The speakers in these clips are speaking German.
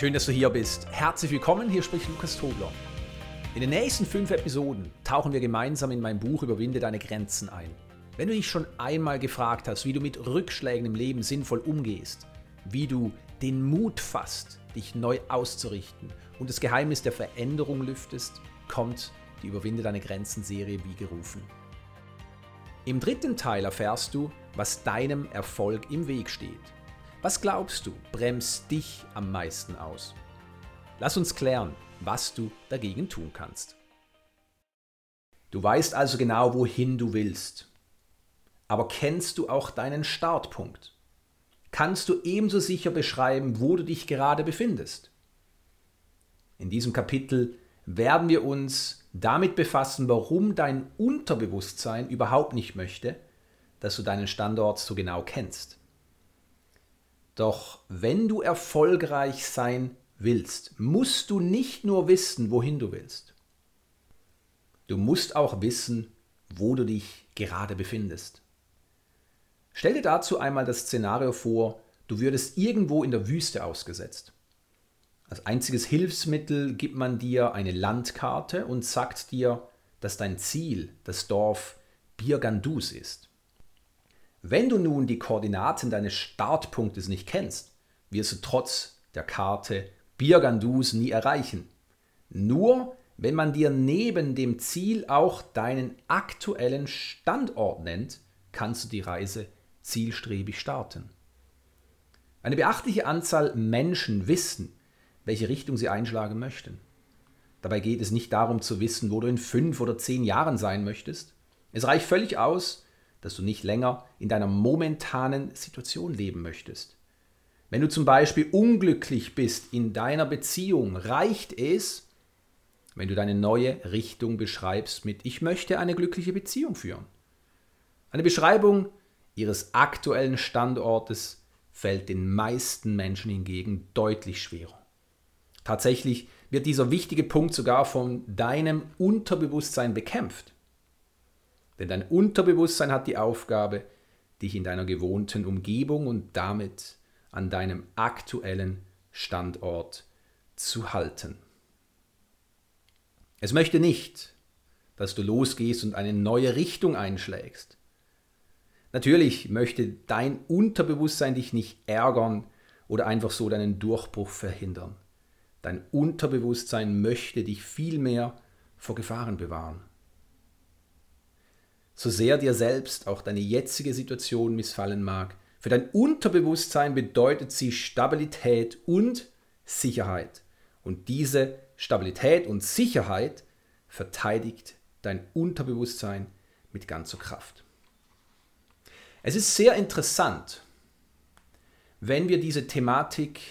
Schön, dass du hier bist. Herzlich willkommen, hier spricht Lukas Tobler. In den nächsten fünf Episoden tauchen wir gemeinsam in mein Buch Überwinde deine Grenzen ein. Wenn du dich schon einmal gefragt hast, wie du mit Rückschlägen im Leben sinnvoll umgehst, wie du den Mut fasst, dich neu auszurichten und das Geheimnis der Veränderung lüftest, kommt die Überwinde deine Grenzen Serie wie gerufen. Im dritten Teil erfährst du, was deinem Erfolg im Weg steht. Was glaubst du, bremst dich am meisten aus? Lass uns klären, was du dagegen tun kannst. Du weißt also genau, wohin du willst. Aber kennst du auch deinen Startpunkt? Kannst du ebenso sicher beschreiben, wo du dich gerade befindest? In diesem Kapitel werden wir uns damit befassen, warum dein Unterbewusstsein überhaupt nicht möchte, dass du deinen Standort so genau kennst. Doch wenn du erfolgreich sein willst, musst du nicht nur wissen, wohin du willst. Du musst auch wissen, wo du dich gerade befindest. Stell dir dazu einmal das Szenario vor, du würdest irgendwo in der Wüste ausgesetzt. Als einziges Hilfsmittel gibt man dir eine Landkarte und sagt dir, dass dein Ziel das Dorf Birgandus ist. Wenn du nun die Koordinaten deines Startpunktes nicht kennst, wirst du trotz der Karte Birgandus nie erreichen. Nur wenn man dir neben dem Ziel auch deinen aktuellen Standort nennt, kannst du die Reise zielstrebig starten. Eine beachtliche Anzahl Menschen wissen, welche Richtung sie einschlagen möchten. Dabei geht es nicht darum zu wissen, wo du in fünf oder zehn Jahren sein möchtest. Es reicht völlig aus, dass du nicht länger in deiner momentanen Situation leben möchtest. Wenn du zum Beispiel unglücklich bist in deiner Beziehung, reicht es, wenn du deine neue Richtung beschreibst mit Ich möchte eine glückliche Beziehung führen. Eine Beschreibung ihres aktuellen Standortes fällt den meisten Menschen hingegen deutlich schwerer. Tatsächlich wird dieser wichtige Punkt sogar von deinem Unterbewusstsein bekämpft. Denn dein Unterbewusstsein hat die Aufgabe, dich in deiner gewohnten Umgebung und damit an deinem aktuellen Standort zu halten. Es möchte nicht, dass du losgehst und eine neue Richtung einschlägst. Natürlich möchte dein Unterbewusstsein dich nicht ärgern oder einfach so deinen Durchbruch verhindern. Dein Unterbewusstsein möchte dich vielmehr vor Gefahren bewahren so sehr dir selbst auch deine jetzige Situation missfallen mag. Für dein Unterbewusstsein bedeutet sie Stabilität und Sicherheit. Und diese Stabilität und Sicherheit verteidigt dein Unterbewusstsein mit ganzer Kraft. Es ist sehr interessant, wenn wir diese Thematik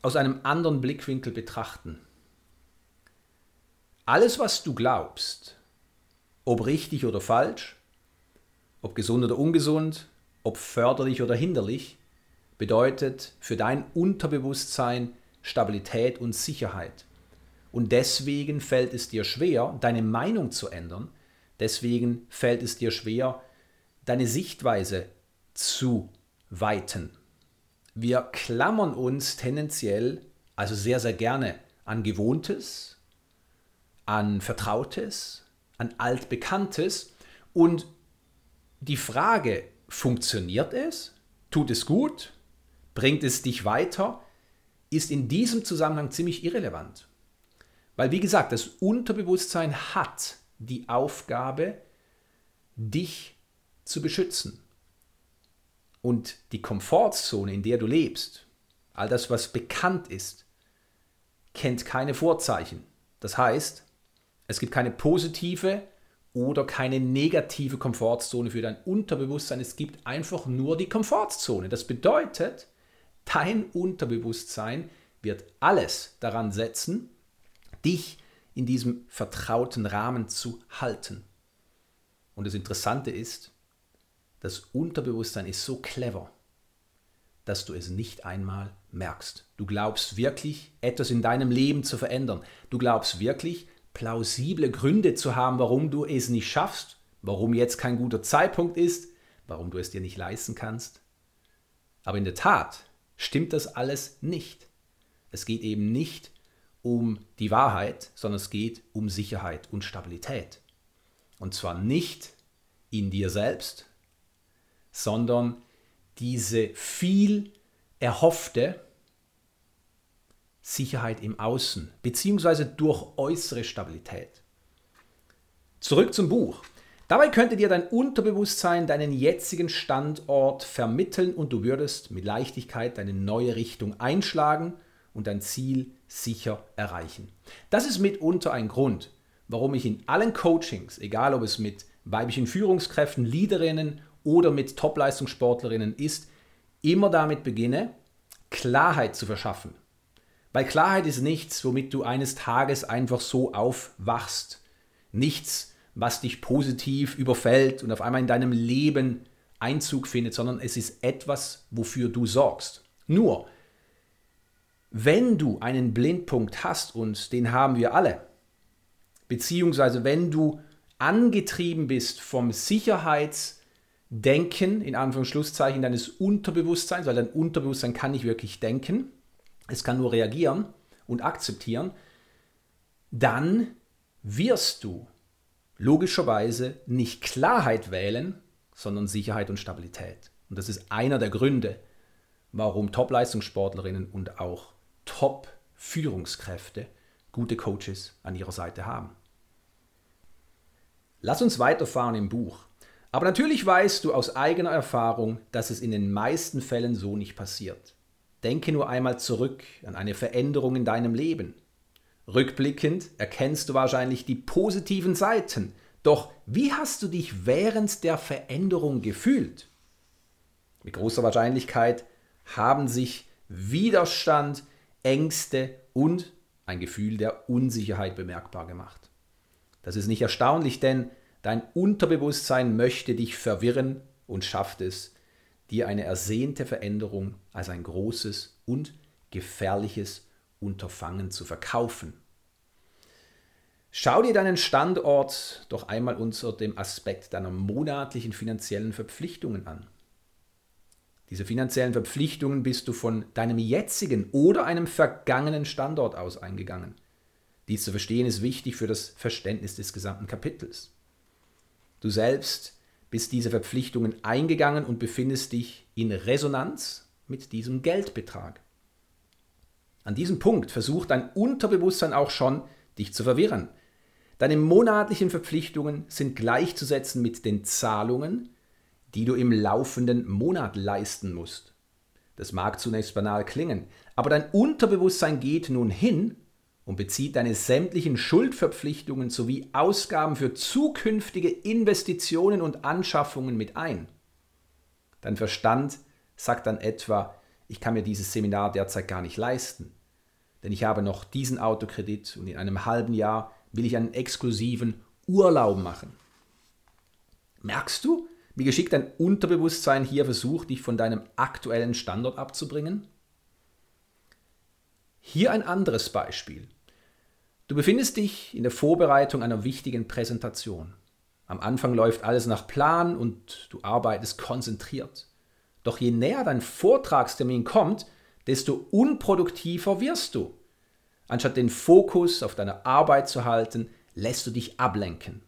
aus einem anderen Blickwinkel betrachten. Alles, was du glaubst, ob richtig oder falsch, ob gesund oder ungesund, ob förderlich oder hinderlich, bedeutet für dein Unterbewusstsein Stabilität und Sicherheit. Und deswegen fällt es dir schwer, deine Meinung zu ändern. Deswegen fällt es dir schwer, deine Sichtweise zu weiten. Wir klammern uns tendenziell, also sehr, sehr gerne, an Gewohntes, an Vertrautes, an Altbekanntes. Und die Frage, funktioniert es? Tut es gut? Bringt es dich weiter? Ist in diesem Zusammenhang ziemlich irrelevant. Weil, wie gesagt, das Unterbewusstsein hat die Aufgabe, dich zu beschützen. Und die Komfortzone, in der du lebst, all das, was bekannt ist, kennt keine Vorzeichen. Das heißt, es gibt keine positive oder keine negative Komfortzone für dein Unterbewusstsein. Es gibt einfach nur die Komfortzone. Das bedeutet, dein Unterbewusstsein wird alles daran setzen, dich in diesem vertrauten Rahmen zu halten. Und das Interessante ist, das Unterbewusstsein ist so clever, dass du es nicht einmal merkst. Du glaubst wirklich, etwas in deinem Leben zu verändern. Du glaubst wirklich, plausible Gründe zu haben, warum du es nicht schaffst, warum jetzt kein guter Zeitpunkt ist, warum du es dir nicht leisten kannst. Aber in der Tat stimmt das alles nicht. Es geht eben nicht um die Wahrheit, sondern es geht um Sicherheit und Stabilität. Und zwar nicht in dir selbst, sondern diese viel erhoffte Sicherheit im Außen, beziehungsweise durch äußere Stabilität. Zurück zum Buch. Dabei könnte dir dein Unterbewusstsein deinen jetzigen Standort vermitteln und du würdest mit Leichtigkeit deine neue Richtung einschlagen und dein Ziel sicher erreichen. Das ist mitunter ein Grund, warum ich in allen Coachings, egal ob es mit weiblichen Führungskräften, Leaderinnen oder mit Top-Leistungssportlerinnen ist, immer damit beginne, Klarheit zu verschaffen. Weil Klarheit ist nichts, womit du eines Tages einfach so aufwachst. Nichts, was dich positiv überfällt und auf einmal in deinem Leben Einzug findet, sondern es ist etwas, wofür du sorgst. Nur, wenn du einen Blindpunkt hast, und den haben wir alle, beziehungsweise wenn du angetrieben bist vom Sicherheitsdenken, in Anführungsschlusszeichen, deines Unterbewusstseins, weil dein Unterbewusstsein kann nicht wirklich denken, es kann nur reagieren und akzeptieren, dann wirst du logischerweise nicht Klarheit wählen, sondern Sicherheit und Stabilität. Und das ist einer der Gründe, warum Top-Leistungssportlerinnen und auch Top-Führungskräfte gute Coaches an ihrer Seite haben. Lass uns weiterfahren im Buch. Aber natürlich weißt du aus eigener Erfahrung, dass es in den meisten Fällen so nicht passiert. Denke nur einmal zurück an eine Veränderung in deinem Leben. Rückblickend erkennst du wahrscheinlich die positiven Seiten. Doch wie hast du dich während der Veränderung gefühlt? Mit großer Wahrscheinlichkeit haben sich Widerstand, Ängste und ein Gefühl der Unsicherheit bemerkbar gemacht. Das ist nicht erstaunlich, denn dein Unterbewusstsein möchte dich verwirren und schafft es, dir eine ersehnte Veränderung als ein großes und gefährliches Unterfangen zu verkaufen. Schau dir deinen Standort doch einmal unter dem Aspekt deiner monatlichen finanziellen Verpflichtungen an. Diese finanziellen Verpflichtungen bist du von deinem jetzigen oder einem vergangenen Standort aus eingegangen. Dies zu verstehen ist wichtig für das Verständnis des gesamten Kapitels. Du selbst bist diese Verpflichtungen eingegangen und befindest dich in Resonanz mit diesem Geldbetrag. An diesem Punkt versucht dein Unterbewusstsein auch schon, dich zu verwirren. Deine monatlichen Verpflichtungen sind gleichzusetzen mit den Zahlungen, die du im laufenden Monat leisten musst. Das mag zunächst banal klingen, aber dein Unterbewusstsein geht nun hin und bezieht deine sämtlichen Schuldverpflichtungen sowie Ausgaben für zukünftige Investitionen und Anschaffungen mit ein. Dein Verstand sagt dann etwa, ich kann mir dieses Seminar derzeit gar nicht leisten, denn ich habe noch diesen Autokredit und in einem halben Jahr will ich einen exklusiven Urlaub machen. Merkst du, wie geschickt dein Unterbewusstsein hier versucht, dich von deinem aktuellen Standort abzubringen? Hier ein anderes Beispiel. Du befindest dich in der Vorbereitung einer wichtigen Präsentation. Am Anfang läuft alles nach Plan und du arbeitest konzentriert. Doch je näher dein Vortragstermin kommt, desto unproduktiver wirst du. Anstatt den Fokus auf deine Arbeit zu halten, lässt du dich ablenken.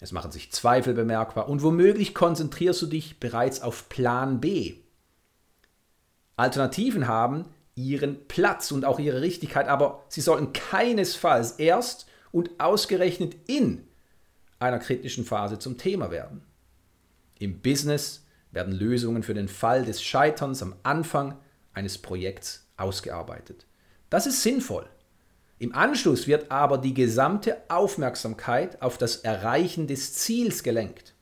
Es machen sich Zweifel bemerkbar und womöglich konzentrierst du dich bereits auf Plan B. Alternativen haben ihren Platz und auch ihre Richtigkeit, aber sie sollten keinesfalls erst und ausgerechnet in einer kritischen Phase zum Thema werden. Im Business werden Lösungen für den Fall des Scheiterns am Anfang eines Projekts ausgearbeitet. Das ist sinnvoll. Im Anschluss wird aber die gesamte Aufmerksamkeit auf das Erreichen des Ziels gelenkt.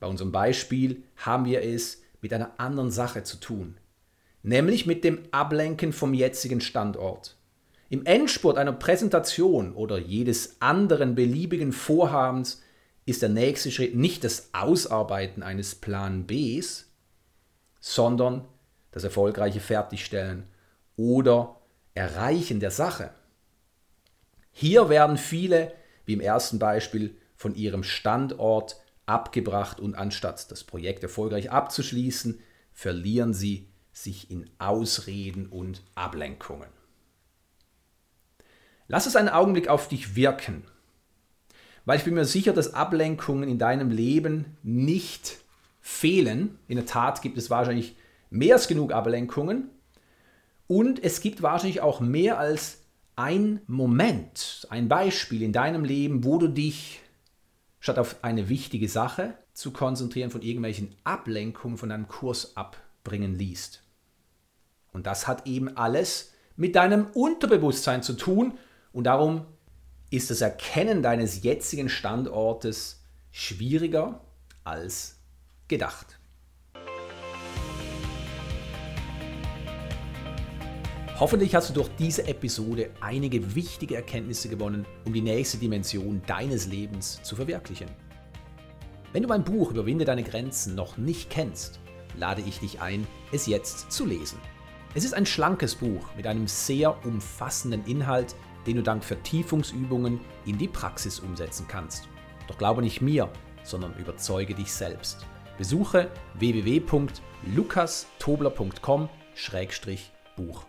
Bei unserem Beispiel haben wir es mit einer anderen Sache zu tun, nämlich mit dem Ablenken vom jetzigen Standort. Im Endspurt einer Präsentation oder jedes anderen beliebigen Vorhabens ist der nächste Schritt nicht das Ausarbeiten eines Plan Bs, sondern das erfolgreiche Fertigstellen oder Erreichen der Sache. Hier werden viele, wie im ersten Beispiel, von ihrem Standort abgebracht und anstatt das Projekt erfolgreich abzuschließen, verlieren sie sich in Ausreden und Ablenkungen. Lass es einen Augenblick auf dich wirken, weil ich bin mir sicher, dass Ablenkungen in deinem Leben nicht fehlen. In der Tat gibt es wahrscheinlich mehr als genug Ablenkungen und es gibt wahrscheinlich auch mehr als ein Moment, ein Beispiel in deinem Leben, wo du dich statt auf eine wichtige Sache zu konzentrieren, von irgendwelchen Ablenkungen von deinem Kurs abbringen liest. Und das hat eben alles mit deinem Unterbewusstsein zu tun und darum ist das Erkennen deines jetzigen Standortes schwieriger als gedacht. Hoffentlich hast du durch diese Episode einige wichtige Erkenntnisse gewonnen, um die nächste Dimension deines Lebens zu verwirklichen. Wenn du mein Buch Überwinde deine Grenzen noch nicht kennst, lade ich dich ein, es jetzt zu lesen. Es ist ein schlankes Buch mit einem sehr umfassenden Inhalt, den du dank Vertiefungsübungen in die Praxis umsetzen kannst. Doch glaube nicht mir, sondern überzeuge dich selbst. Besuche www.lukastobler.com-buch.